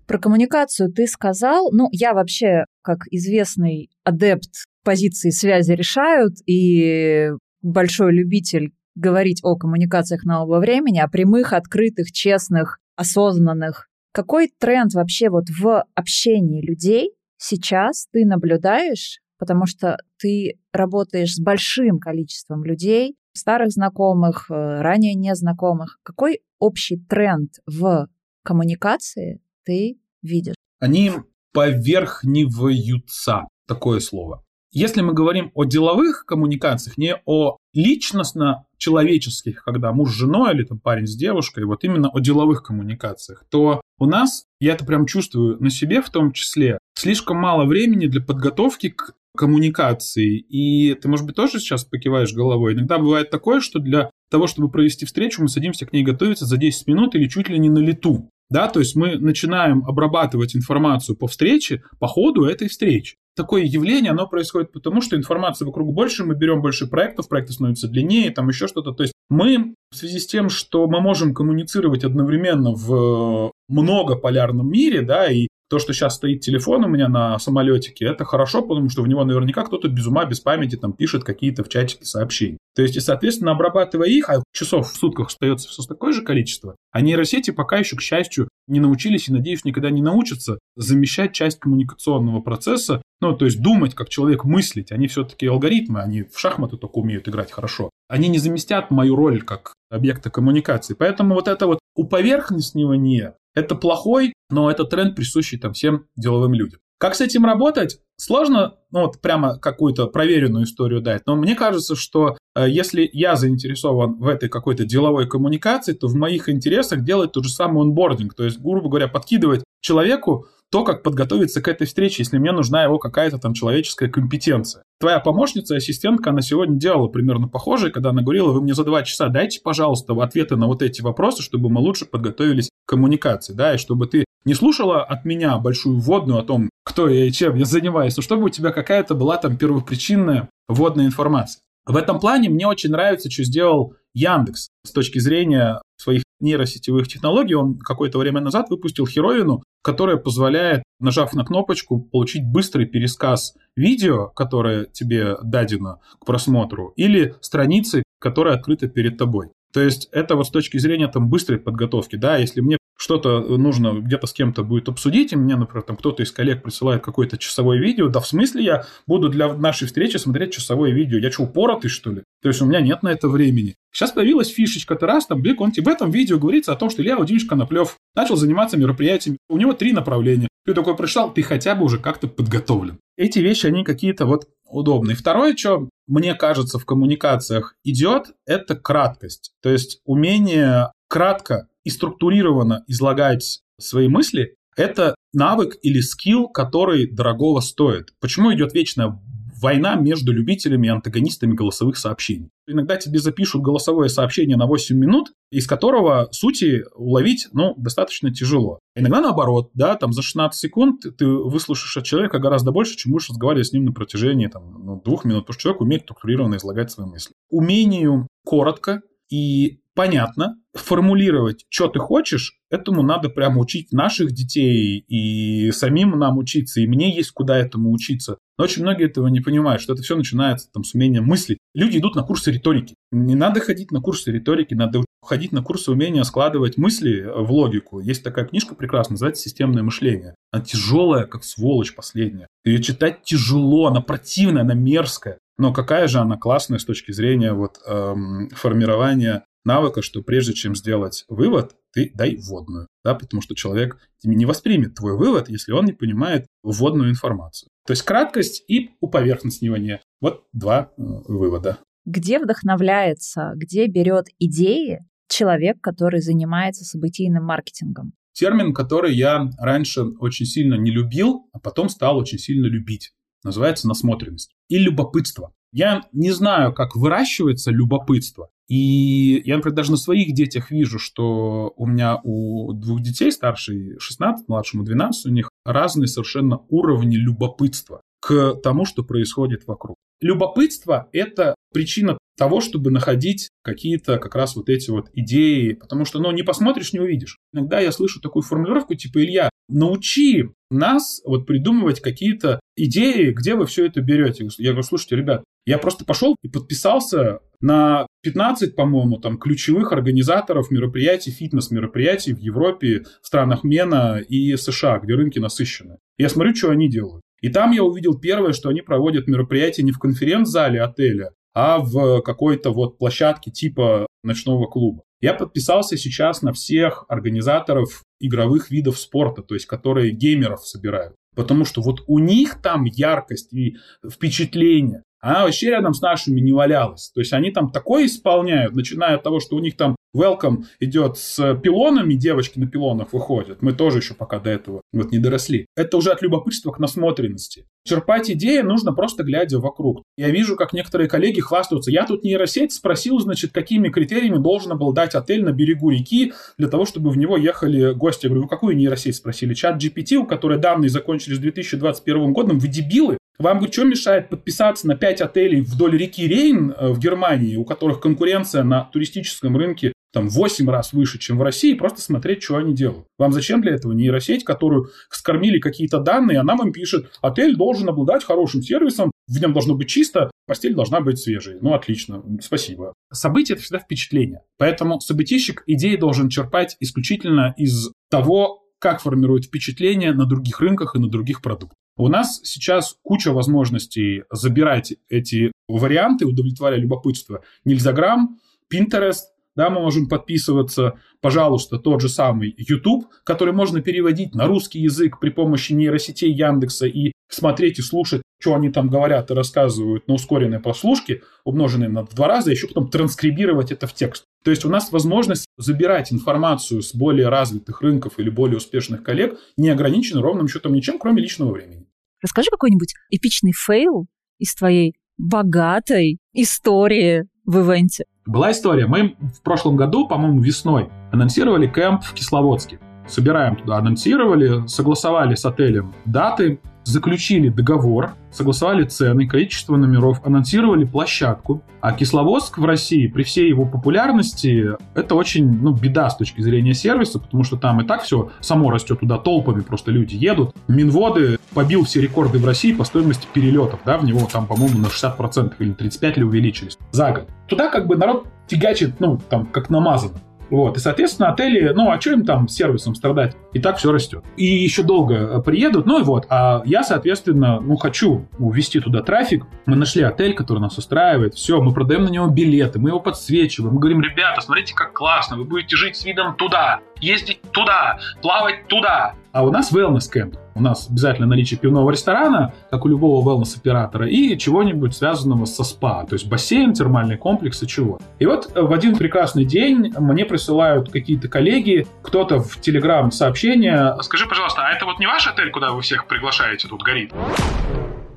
Про коммуникацию ты сказал. Ну, я вообще, как известный адепт позиции связи решают и большой любитель говорить о коммуникациях нового времени, о прямых, открытых, честных, осознанных. Какой тренд вообще вот в общении людей сейчас ты наблюдаешь? Потому что ты работаешь с большим количеством людей, старых знакомых, э, ранее незнакомых. Какой общий тренд в коммуникации ты видишь? Они поверхниваются, такое слово. Если мы говорим о деловых коммуникациях, не о личностно-человеческих, когда муж с женой или там парень с девушкой, вот именно о деловых коммуникациях, то у нас, я это прям чувствую на себе в том числе, слишком мало времени для подготовки к коммуникации. И ты, может быть, тоже сейчас покиваешь головой. Иногда бывает такое, что для того, чтобы провести встречу, мы садимся к ней готовиться за 10 минут или чуть ли не на лету. Да, то есть мы начинаем обрабатывать информацию по встрече по ходу этой встречи. Такое явление, оно происходит потому, что информации вокруг больше, мы берем больше проектов, проекты становятся длиннее, там еще что-то. То есть мы в связи с тем, что мы можем коммуницировать одновременно в многополярном мире, да, и то, что сейчас стоит телефон у меня на самолетике, это хорошо, потому что в него наверняка кто-то без ума, без памяти там пишет какие-то в чатике сообщения. То есть, и, соответственно, обрабатывая их, а часов в сутках остается все такое же количество, а нейросети пока еще, к счастью, не научились и, надеюсь, никогда не научатся замещать часть коммуникационного процесса, ну, то есть думать, как человек мыслить. Они все-таки алгоритмы, они в шахматы только умеют играть хорошо. Они не заместят мою роль как объекта коммуникации. Поэтому вот это вот уповерхностнивание это плохой, но это тренд, присущий там всем деловым людям. Как с этим работать? Сложно, ну вот прямо какую-то проверенную историю дать, но мне кажется, что э, если я заинтересован в этой какой-то деловой коммуникации, то в моих интересах делать тот же самый онбординг, то есть, грубо говоря, подкидывать человеку то, как подготовиться к этой встрече, если мне нужна его какая-то там человеческая компетенция. Твоя помощница, ассистентка, она сегодня делала примерно похожее, когда она говорила, вы мне за два часа дайте, пожалуйста, ответы на вот эти вопросы, чтобы мы лучше подготовились к коммуникации, да, и чтобы ты не слушала от меня большую вводную о том, кто я и чем я занимаюсь, но чтобы у тебя какая-то была там первопричинная вводная информация. В этом плане мне очень нравится, что сделал Яндекс с точки зрения своих нейросетевых технологий. Он какое-то время назад выпустил херовину, которая позволяет, нажав на кнопочку, получить быстрый пересказ видео, которое тебе дадено к просмотру, или страницы, которая открыта перед тобой. То есть это вот с точки зрения там быстрой подготовки, да, если мне что-то нужно где-то с кем-то будет обсудить, и мне, например, там кто-то из коллег присылает какое-то часовое видео, да в смысле я буду для нашей встречи смотреть часовое видео? Я что, упоротый, что ли? То есть у меня нет на это времени. Сейчас появилась фишечка-то раз, там, Бик, он в этом видео говорится о том, что Илья Владимирович Коноплев начал заниматься мероприятиями. У него три направления. Ты такой пришел, ты хотя бы уже как-то подготовлен. Эти вещи, они какие-то вот удобные. Второе, что мне кажется в коммуникациях идет, это краткость. То есть умение кратко и структурированно излагать свои мысли, это навык или скилл, который дорогого стоит. Почему идет вечная война между любителями и антагонистами голосовых сообщений? Иногда тебе запишут голосовое сообщение на 8 минут, из которого сути уловить, ну, достаточно тяжело. Иногда наоборот, да, там за 16 секунд ты выслушаешь от человека гораздо больше, чем будешь разговаривать с ним на протяжении там, ну, двух минут, потому что человек умеет структурированно излагать свои мысли. Умению коротко и понятно, формулировать, что ты хочешь, этому надо прямо учить наших детей и самим нам учиться, и мне есть куда этому учиться. Но очень многие этого не понимают, что это все начинается там с умения мыслить. Люди идут на курсы риторики. Не надо ходить на курсы риторики, надо ходить на курсы умения складывать мысли в логику. Есть такая книжка прекрасная, называется «Системное мышление». Она тяжелая, как сволочь последняя. Ее читать тяжело, она противная, она мерзкая. Но какая же она классная с точки зрения вот, эм, формирования навыка, что прежде чем сделать вывод, ты дай вводную, да, потому что человек не воспримет твой вывод, если он не понимает вводную информацию. То есть краткость и уповерхностнивание. Вот два э, вывода. Где вдохновляется, где берет идеи человек, который занимается событийным маркетингом? Термин, который я раньше очень сильно не любил, а потом стал очень сильно любить. Называется насмотренность и любопытство. Я не знаю, как выращивается любопытство. И я, например, даже на своих детях вижу, что у меня у двух детей, старший 16, младшему 12, у них разные совершенно уровни любопытства к тому, что происходит вокруг. Любопытство – это причина того, чтобы находить какие-то как раз вот эти вот идеи, потому что, ну, не посмотришь, не увидишь. Иногда я слышу такую формулировку, типа, Илья, научи нас вот придумывать какие-то идеи, где вы все это берете. Я говорю, слушайте, ребят, я просто пошел и подписался на 15, по-моему, там ключевых организаторов мероприятий, фитнес-мероприятий в Европе, в странах Мена и США, где рынки насыщены. Я смотрю, что они делают. И там я увидел первое, что они проводят мероприятия не в конференц-зале отеля, а в какой-то вот площадке типа ночного клуба. Я подписался сейчас на всех организаторов игровых видов спорта, то есть которые геймеров собирают. Потому что вот у них там яркость и впечатление, она вообще рядом с нашими не валялась. То есть они там такое исполняют, начиная от того, что у них там welcome идет с пилонами, девочки на пилонах выходят. Мы тоже еще пока до этого вот не доросли. Это уже от любопытства к насмотренности. Черпать идеи нужно просто глядя вокруг. Я вижу, как некоторые коллеги хвастаются. Я тут нейросеть спросил, значит, какими критериями должен обладать отель на берегу реки для того, чтобы в него ехали гости. Я говорю, вы какую нейросеть спросили? Чат GPT, у которой данные закончились 2021 годом. Вы дебилы? Вам что мешает подписаться на 5 отелей вдоль реки Рейн э, в Германии, у которых конкуренция на туристическом рынке там 8 раз выше, чем в России, просто смотреть, что они делают. Вам зачем для этого нейросеть, которую скормили какие-то данные, она вам пишет, отель должен обладать хорошим сервисом, в нем должно быть чисто, постель должна быть свежей. Ну, отлично, спасибо. Событие – это всегда впечатление. Поэтому событийщик идеи должен черпать исключительно из того, как формирует впечатление на других рынках и на других продуктах. У нас сейчас куча возможностей забирать эти варианты, удовлетворяя любопытство. Нельзяграм, Pinterest, да, мы можем подписываться, пожалуйста, тот же самый YouTube, который можно переводить на русский язык при помощи нейросетей Яндекса и смотреть и слушать, что они там говорят и рассказывают на ускоренной прослушке, умноженной на два раза, еще потом транскрибировать это в текст. То есть у нас возможность забирать информацию с более развитых рынков или более успешных коллег не ограничена ровным счетом ничем, кроме личного времени. Расскажи какой-нибудь эпичный фейл из твоей богатой истории в ивенте. Была история. Мы в прошлом году, по-моему, весной анонсировали кемп в Кисловодске. Собираем туда, анонсировали, согласовали с отелем даты, заключили договор, согласовали цены, количество номеров, анонсировали площадку. А Кисловодск в России, при всей его популярности, это очень ну, беда с точки зрения сервиса, потому что там и так все само растет туда толпами, просто люди едут. Минводы побил все рекорды в России по стоимости перелетов, да, в него там, по-моему, на 60% или 35% ли увеличились за год. Туда как бы народ тягачит, ну, там, как намазано. Вот, и, соответственно, отели, ну, а что им там сервисом страдать? И так все растет. И еще долго э, приедут, ну и вот. А я, соответственно, ну, хочу увести туда трафик. Мы нашли отель, который нас устраивает. Все, мы продаем на него билеты, мы его подсвечиваем. Мы говорим, ребята, смотрите, как классно, вы будете жить с видом туда, ездить туда, плавать туда. А у нас wellness camp. У нас обязательно наличие пивного ресторана, как у любого wellness-оператора, и чего-нибудь связанного со спа, то есть бассейн, термальный комплекс и чего. И вот в один прекрасный день мне присылают какие-то коллеги, кто-то в Телеграм сообщение. Скажи, пожалуйста, а это вот не ваш отель, куда вы всех приглашаете, тут горит?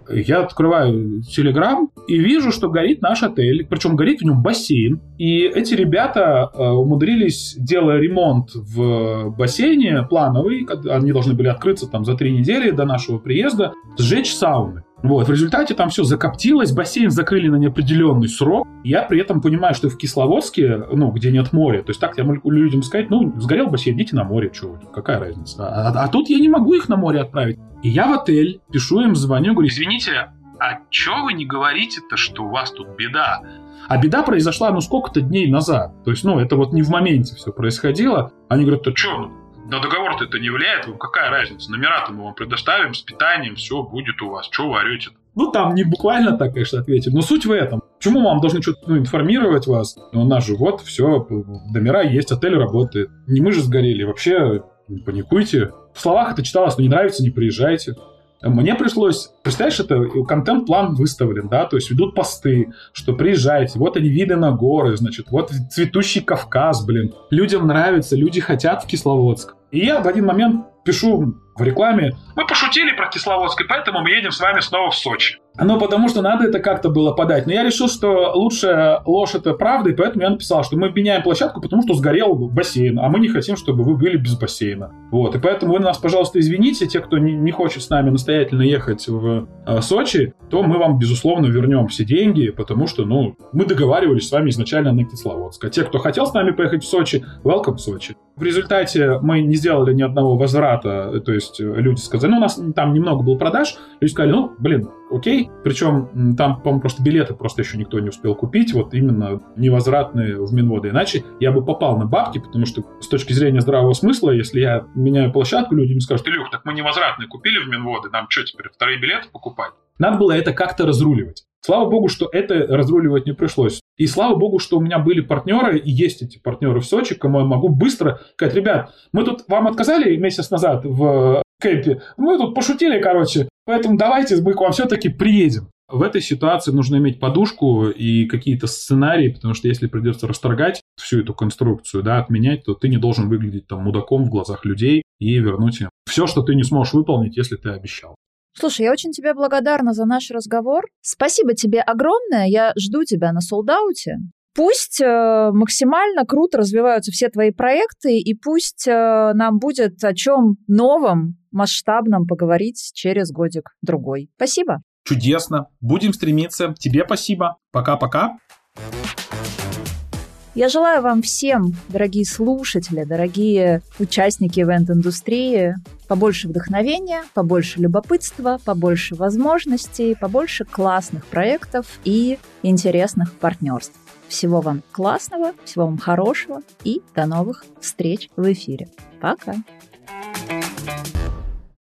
Я открываю Телеграм и вижу, что горит наш отель. Причем горит в нем бассейн. И эти ребята э, умудрились, делая ремонт в бассейне плановый, они должны были открыться там за три недели до нашего приезда, сжечь сауны. Вот, в результате там все закоптилось, бассейн закрыли на неопределенный срок. Я при этом понимаю, что в Кисловодске, ну, где нет моря, то есть так я могу людям сказать, ну, сгорел бассейн, идите на море, что какая разница. А, а, а тут я не могу их на море отправить. И я в отель, пишу им, звоню, говорю, извините, а чё вы не говорите-то, что у вас тут беда? А беда произошла, ну, сколько-то дней назад. То есть, ну, это вот не в моменте все происходило. Они говорят, то что, на договор-то это не влияет, вам какая разница? Номера-то мы вам предоставим с питанием, все будет у вас. Что вы орете? Ну, там не буквально так, конечно, ответили, но суть в этом. Почему вам должны что-то ну, информировать вас? Ну, у нас же вот, все, номера есть, отель работает. Не мы же сгорели, вообще не паникуйте. В словах это читалось, но не нравится, не приезжайте. Мне пришлось, представляешь, это контент-план выставлен, да, то есть ведут посты, что приезжайте, вот они виды на горы, значит, вот цветущий Кавказ, блин. Людям нравится, люди хотят в Кисловодск. И я в один момент пишу в рекламе, мы пошутили про Кисловодск, и поэтому мы едем с вами снова в Сочи. Ну, потому что надо это как-то было подать. Но я решил, что лучшая ложь это правда, и поэтому я написал, что мы меняем площадку, потому что сгорел бассейн, а мы не хотим, чтобы вы были без бассейна. Вот, и поэтому вы нас, пожалуйста, извините, те, кто не, не хочет с нами настоятельно ехать в э, Сочи, то мы вам, безусловно, вернем все деньги, потому что, ну, мы договаривались с вами изначально на Кисловодск. А те, кто хотел с нами поехать в Сочи, welcome в Сочи. В результате мы не сделали ни одного возврата, то есть люди сказали, ну, у нас там немного было продаж, люди сказали, ну, блин, окей. Причем там, по-моему, просто билеты просто еще никто не успел купить, вот именно невозвратные в Минводы. Иначе я бы попал на бабки, потому что с точки зрения здравого смысла, если я меняю площадку, люди мне скажут, Илюх, так мы невозвратные купили в Минводы, нам что теперь, вторые билеты покупать? Надо было это как-то разруливать. Слава богу, что это разруливать не пришлось. И слава богу, что у меня были партнеры, и есть эти партнеры в Сочи, кому я могу быстро сказать, ребят, мы тут вам отказали месяц назад в кемпе, мы тут пошутили, короче, поэтому давайте мы к вам все-таки приедем. В этой ситуации нужно иметь подушку и какие-то сценарии, потому что если придется расторгать всю эту конструкцию, да, отменять, то ты не должен выглядеть там мудаком в глазах людей и вернуть им все, что ты не сможешь выполнить, если ты обещал. Слушай, я очень тебе благодарна за наш разговор. Спасибо тебе огромное. Я жду тебя на солдауте. Пусть э, максимально круто развиваются все твои проекты, и пусть э, нам будет о чем новом, масштабном поговорить через годик-другой. Спасибо. Чудесно. Будем стремиться. Тебе спасибо. Пока-пока. Я желаю вам всем, дорогие слушатели, дорогие участники ивент-индустрии, побольше вдохновения, побольше любопытства, побольше возможностей, побольше классных проектов и интересных партнерств. Всего вам классного, всего вам хорошего и до новых встреч в эфире. Пока!